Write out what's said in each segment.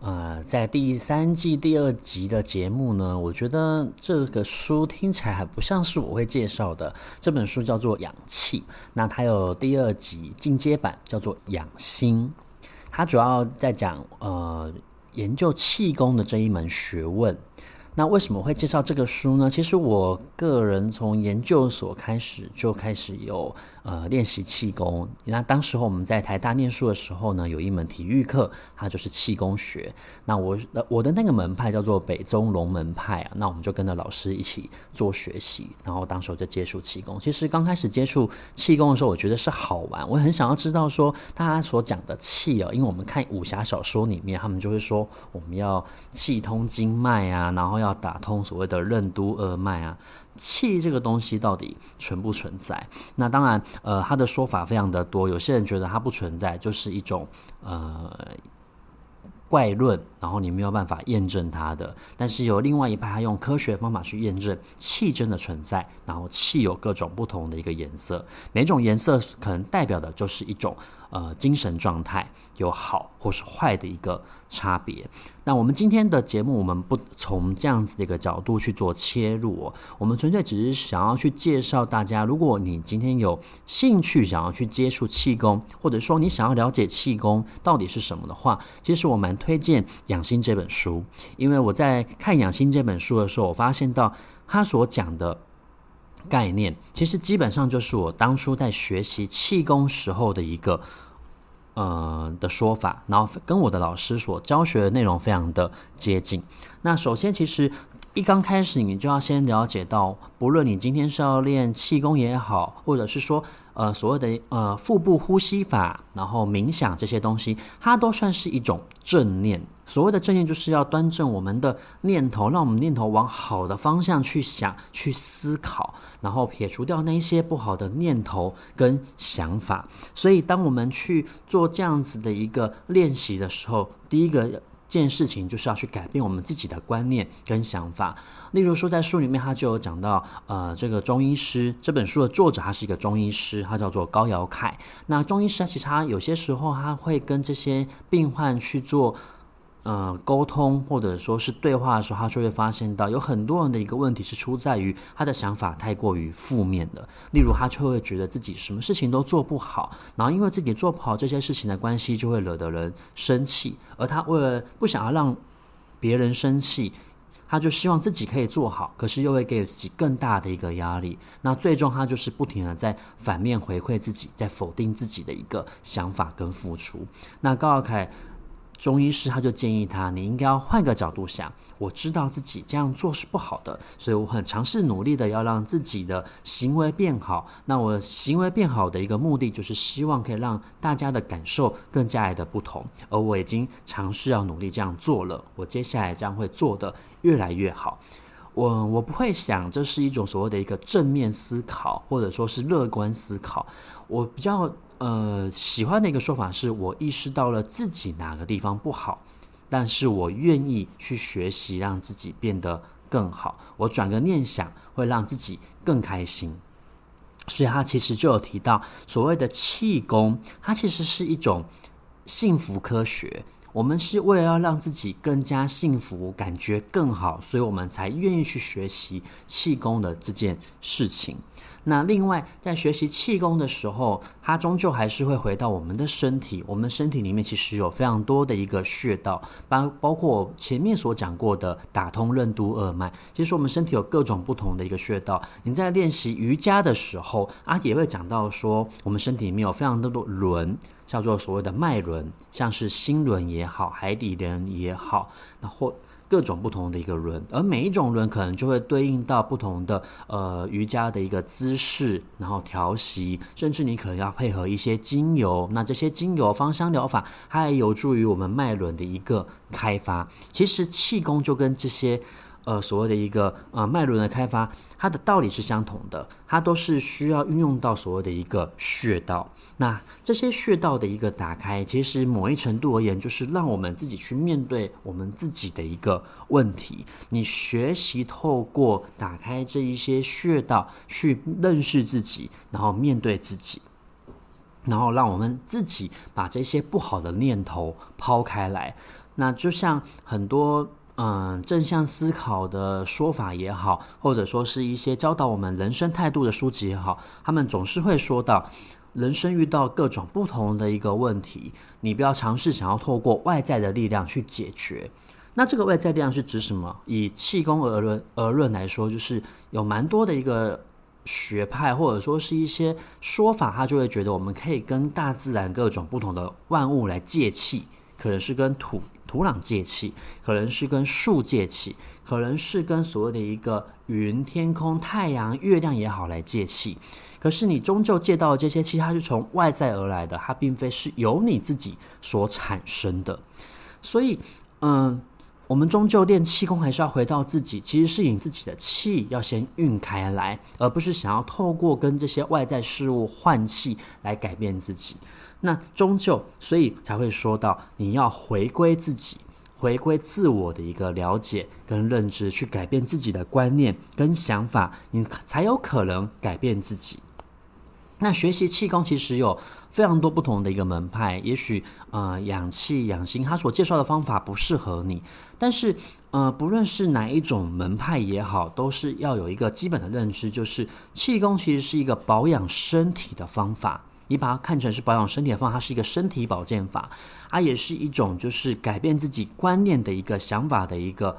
呃，在第三季第二集的节目呢，我觉得这个书听起来还不像是我会介绍的。这本书叫做《养气》，那它有第二集进阶版，叫做《养心》。它主要在讲呃研究气功的这一门学问。那为什么会介绍这个书呢？其实我个人从研究所开始就开始有。呃，练习气功。那当时候我们在台大念书的时候呢，有一门体育课，它就是气功学。那我我的那个门派叫做北宗龙门派啊。那我们就跟着老师一起做学习，然后当时候就接触气功。其实刚开始接触气功的时候，我觉得是好玩，我很想要知道说大家所讲的气哦，因为我们看武侠小说里面，他们就会说我们要气通经脉啊，然后要打通所谓的任督二脉啊。气这个东西到底存不存在？那当然，呃，他的说法非常的多。有些人觉得它不存在，就是一种呃怪论，然后你没有办法验证它的。但是有另外一派，他用科学方法去验证气真的存在。然后气有各种不同的一个颜色，每种颜色可能代表的就是一种。呃，精神状态有好或是坏的一个差别。那我们今天的节目，我们不从这样子的一个角度去做切入哦，我们纯粹只是想要去介绍大家，如果你今天有兴趣想要去接触气功，或者说你想要了解气功到底是什么的话，其实我蛮推荐《养心》这本书，因为我在看《养心》这本书的时候，我发现到他所讲的。概念其实基本上就是我当初在学习气功时候的一个呃的说法，然后跟我的老师所教学的内容非常的接近。那首先，其实一刚开始你就要先了解到，不论你今天是要练气功也好，或者是说。呃，所谓的呃腹部呼吸法，然后冥想这些东西，它都算是一种正念。所谓的正念，就是要端正我们的念头，让我们念头往好的方向去想、去思考，然后撇除掉那一些不好的念头跟想法。所以，当我们去做这样子的一个练习的时候，第一个。件事情就是要去改变我们自己的观念跟想法。例如说，在书里面他就有讲到，呃，这个中医师这本书的作者他是一个中医师，他叫做高尧凯。那中医师其实他有些时候他会跟这些病患去做。呃，沟通或者说是对话的时候，他就会发现到有很多人的一个问题是出在于他的想法太过于负面的。例如，他就会觉得自己什么事情都做不好，然后因为自己做不好这些事情的关系，就会惹得人生气。而他为了不想要让别人生气，他就希望自己可以做好，可是又会给自己更大的一个压力。那最终他就是不停的在反面回馈自己，在否定自己的一个想法跟付出。那高凯。中医师他就建议他，你应该要换个角度想。我知道自己这样做是不好的，所以我很尝试努力的要让自己的行为变好。那我行为变好的一个目的，就是希望可以让大家的感受更加的不同。而我已经尝试要努力这样做了，我接下来将会做得越来越好。我我不会想这是一种所谓的一个正面思考，或者说是乐观思考。我比较。呃，喜欢的一个说法是，我意识到了自己哪个地方不好，但是我愿意去学习，让自己变得更好。我转个念想，会让自己更开心。所以他其实就有提到，所谓的气功，它其实是一种幸福科学。我们是为了要让自己更加幸福，感觉更好，所以我们才愿意去学习气功的这件事情。那另外，在学习气功的时候，它终究还是会回到我们的身体。我们身体里面其实有非常多的一个穴道，包包括前面所讲过的打通任督二脉。其实我们身体有各种不同的一个穴道。你在练习瑜伽的时候，阿啊，也会讲到说，我们身体里面有非常多的轮，叫做所谓的脉轮，像是心轮也好，海底轮也好，然后。各种不同的一个轮，而每一种轮可能就会对应到不同的呃瑜伽的一个姿势，然后调息，甚至你可能要配合一些精油。那这些精油芳香疗法，它也有助于我们脉轮的一个开发。其实气功就跟这些呃所谓的一个呃脉轮的开发，它的道理是相同的，它都是需要运用到所谓的一个穴道。那这些穴道的一个打开，其实某一程度而言，就是让我们自己去面对我们自己的一个问题。你学习透过打开这一些穴道去认识自己，然后面对自己。然后让我们自己把这些不好的念头抛开来。那就像很多嗯正向思考的说法也好，或者说是一些教导我们人生态度的书籍也好，他们总是会说到，人生遇到各种不同的一个问题，你不要尝试想要透过外在的力量去解决。那这个外在力量是指什么？以气功而论而论来说，就是有蛮多的一个。学派或者说是一些说法，他就会觉得我们可以跟大自然各种不同的万物来借气，可能是跟土土壤借气，可能是跟树借气，可能是跟所谓的一个云、天空、太阳、月亮也好来借气。可是你终究借到的这些气，它是从外在而来的，它并非是由你自己所产生的。所以，嗯。我们终究练气功，还是要回到自己，其实是以自己的气要先运开来，而不是想要透过跟这些外在事物换气来改变自己。那终究，所以才会说到你要回归自己，回归自我的一个了解跟认知，去改变自己的观念跟想法，你才有可能改变自己。那学习气功其实有非常多不同的一个门派，也许呃养气养心，他所介绍的方法不适合你，但是呃不论是哪一种门派也好，都是要有一个基本的认知，就是气功其实是一个保养身体的方法，你把它看成是保养身体的方法，它是一个身体保健法，它也是一种就是改变自己观念的一个想法的一个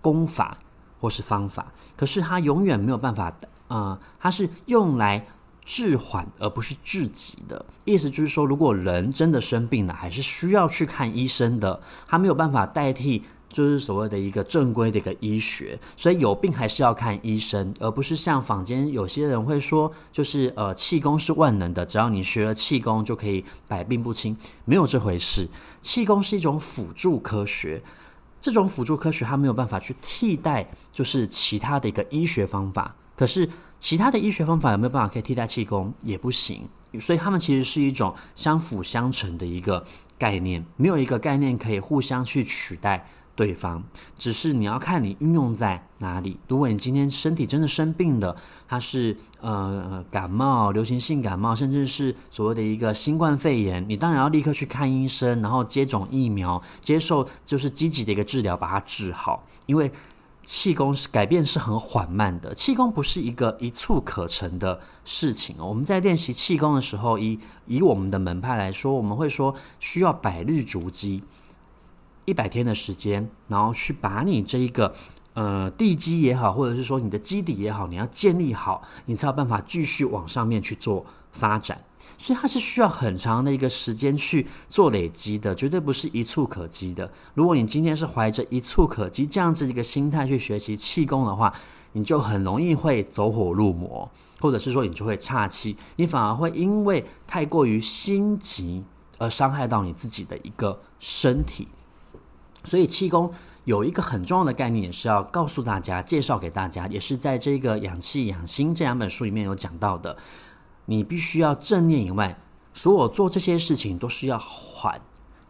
功法或是方法，可是它永远没有办法，呃，它是用来。治缓而不是治己的意思，就是说，如果人真的生病了，还是需要去看医生的。他没有办法代替，就是所谓的一个正规的一个医学，所以有病还是要看医生，而不是像坊间有些人会说，就是呃气功是万能的，只要你学了气功就可以百病不侵，没有这回事。气功是一种辅助科学，这种辅助科学它没有办法去替代，就是其他的一个医学方法。可是，其他的医学方法有没有办法可以替代气功？也不行。所以，他们其实是一种相辅相成的一个概念，没有一个概念可以互相去取代对方。只是你要看你运用在哪里。如果你今天身体真的生病了，它是呃感冒、流行性感冒，甚至是所谓的一个新冠肺炎，你当然要立刻去看医生，然后接种疫苗，接受就是积极的一个治疗，把它治好，因为。气功是改变是很缓慢的，气功不是一个一蹴可成的事情。我们在练习气功的时候，以以我们的门派来说，我们会说需要百日筑基，一百天的时间，然后去把你这一个呃地基也好，或者是说你的基底也好，你要建立好，你才有办法继续往上面去做发展。所以它是需要很长的一个时间去做累积的，绝对不是一蹴可及的。如果你今天是怀着一蹴可及这样子一个心态去学习气功的话，你就很容易会走火入魔，或者是说你就会岔气，你反而会因为太过于心急而伤害到你自己的一个身体。所以气功有一个很重要的概念，也是要告诉大家、介绍给大家，也是在这个《养气养心》这两本书里面有讲到的。你必须要正念以外，所有做这些事情都是要缓，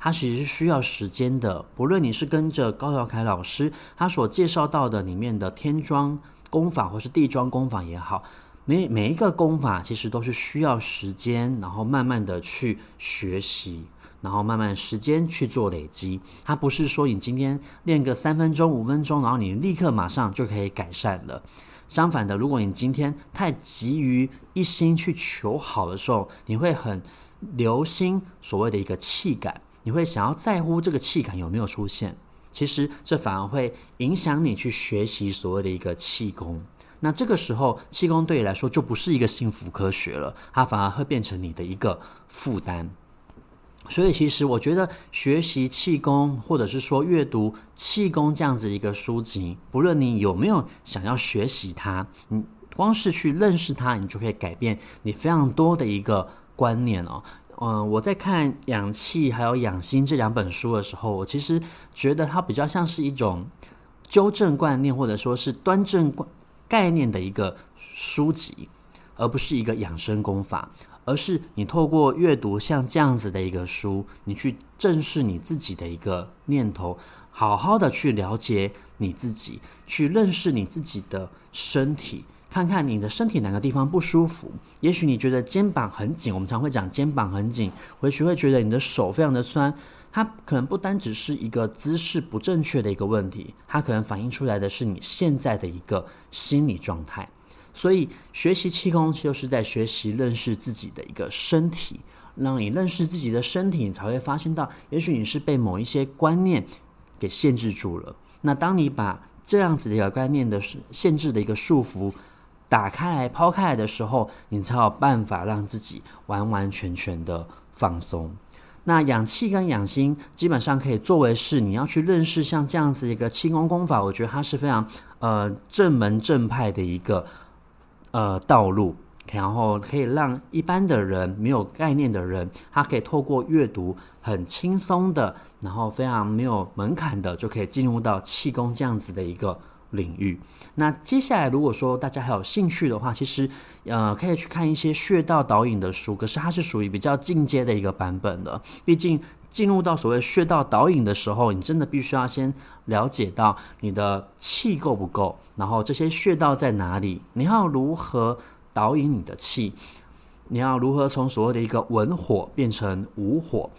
它其实是需要时间的。不论你是跟着高耀凯老师他所介绍到的里面的天庄功法，或是地庄功法也好，每每一个功法其实都是需要时间，然后慢慢的去学习，然后慢慢时间去做累积。它不是说你今天练个三分钟、五分钟，然后你立刻马上就可以改善了。相反的，如果你今天太急于一心去求好的时候，你会很留心所谓的一个气感，你会想要在乎这个气感有没有出现。其实这反而会影响你去学习所谓的一个气功。那这个时候，气功对你来说就不是一个幸福科学了，它反而会变成你的一个负担。所以，其实我觉得学习气功，或者是说阅读气功这样子一个书籍，不论你有没有想要学习它，你光是去认识它，你就可以改变你非常多的一个观念哦。嗯，我在看《养气》还有《养心》这两本书的时候，我其实觉得它比较像是一种纠正观念或者说是端正概念的一个书籍，而不是一个养生功法，而是你透过阅读像这样子的一个书，你去正视你自己的一个念头，好好的去了解你自己，去认识你自己的身体。看看你的身体哪个地方不舒服，也许你觉得肩膀很紧，我们常会讲肩膀很紧，或许会觉得你的手非常的酸，它可能不单只是一个姿势不正确的一个问题，它可能反映出来的是你现在的一个心理状态。所以学习气功就是在学习认识自己的一个身体，让你认识自己的身体，你才会发现到，也许你是被某一些观念给限制住了。那当你把这样子的一个观念的限制的一个束缚，打开来、抛开来的时候，你才有办法让自己完完全全的放松。那养气跟养心基本上可以作为是你要去认识像这样子一个气功功法，我觉得它是非常呃正门正派的一个呃道路，然后可以让一般的人没有概念的人，他可以透过阅读很轻松的，然后非常没有门槛的，就可以进入到气功这样子的一个。领域。那接下来，如果说大家还有兴趣的话，其实呃可以去看一些穴道导引的书，可是它是属于比较进阶的一个版本的。毕竟进入到所谓穴道导引的时候，你真的必须要先了解到你的气够不够，然后这些穴道在哪里，你要如何导引你的气，你要如何从所谓的一个文火变成武火。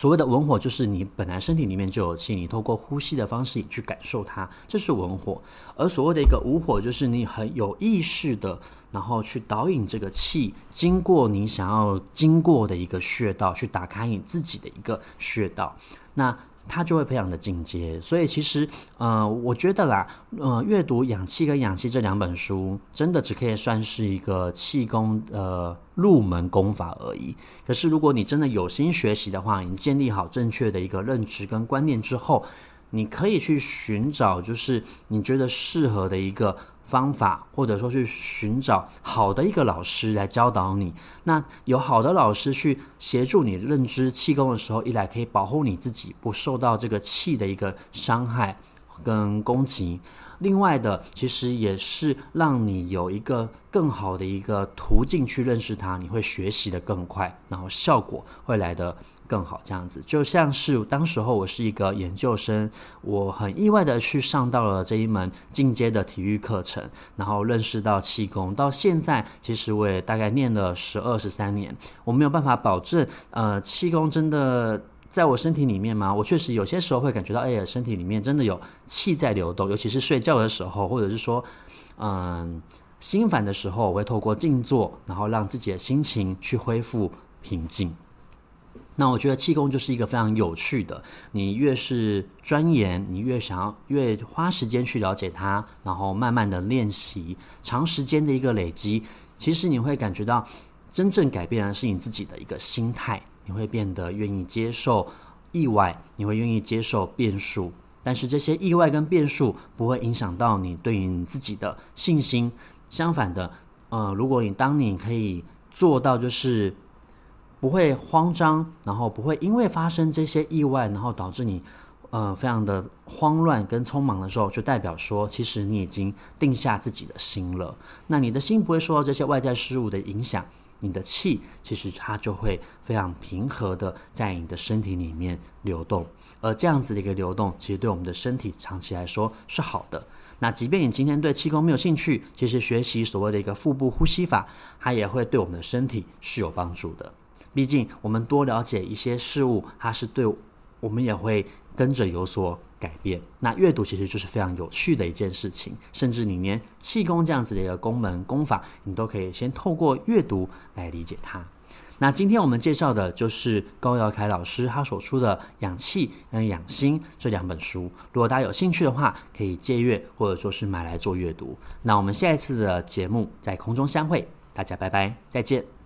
所谓的文火，就是你本来身体里面就有气，你透过呼吸的方式去感受它，这是文火。而所谓的一个武火，就是你很有意识的，然后去导引这个气，经过你想要经过的一个穴道，去打开你自己的一个穴道。那它就会培养的进阶，所以其实，呃，我觉得啦，呃，阅读《氧气》跟《氧气》这两本书，真的只可以算是一个气功呃入门功法而已。可是，如果你真的有心学习的话，你建立好正确的一个认知跟观念之后，你可以去寻找，就是你觉得适合的一个。方法，或者说去寻找好的一个老师来教导你。那有好的老师去协助你认知气功的时候，一来可以保护你自己不受到这个气的一个伤害跟攻击。另外的，其实也是让你有一个更好的一个途径去认识它，你会学习得更快，然后效果会来得更好。这样子，就像是当时候我是一个研究生，我很意外的去上到了这一门进阶的体育课程，然后认识到气功。到现在，其实我也大概念了十二十三年，我没有办法保证，呃，气功真的。在我身体里面吗？我确实有些时候会感觉到，哎呀，身体里面真的有气在流动，尤其是睡觉的时候，或者是说，嗯，心烦的时候，我会透过静坐，然后让自己的心情去恢复平静。那我觉得气功就是一个非常有趣的，你越是钻研，你越想要越花时间去了解它，然后慢慢的练习，长时间的一个累积，其实你会感觉到真正改变的是你自己的一个心态。你会变得愿意接受意外，你会愿意接受变数，但是这些意外跟变数不会影响到你对于你自己的信心。相反的，呃，如果你当你可以做到，就是不会慌张，然后不会因为发生这些意外，然后导致你呃非常的慌乱跟匆忙的时候，就代表说，其实你已经定下自己的心了。那你的心不会受到这些外在事物的影响。你的气其实它就会非常平和的在你的身体里面流动，而这样子的一个流动，其实对我们的身体长期来说是好的。那即便你今天对气功没有兴趣，其实学习所谓的一个腹部呼吸法，它也会对我们的身体是有帮助的。毕竟我们多了解一些事物，它是对我们也会跟着有所。改变。那阅读其实就是非常有趣的一件事情，甚至你连气功这样子的一个功门功法，你都可以先透过阅读来理解它。那今天我们介绍的就是高尧凯老师他所出的《养气》跟《养心》这两本书。如果大家有兴趣的话，可以借阅或者说是买来做阅读。那我们下一次的节目在空中相会，大家拜拜，再见。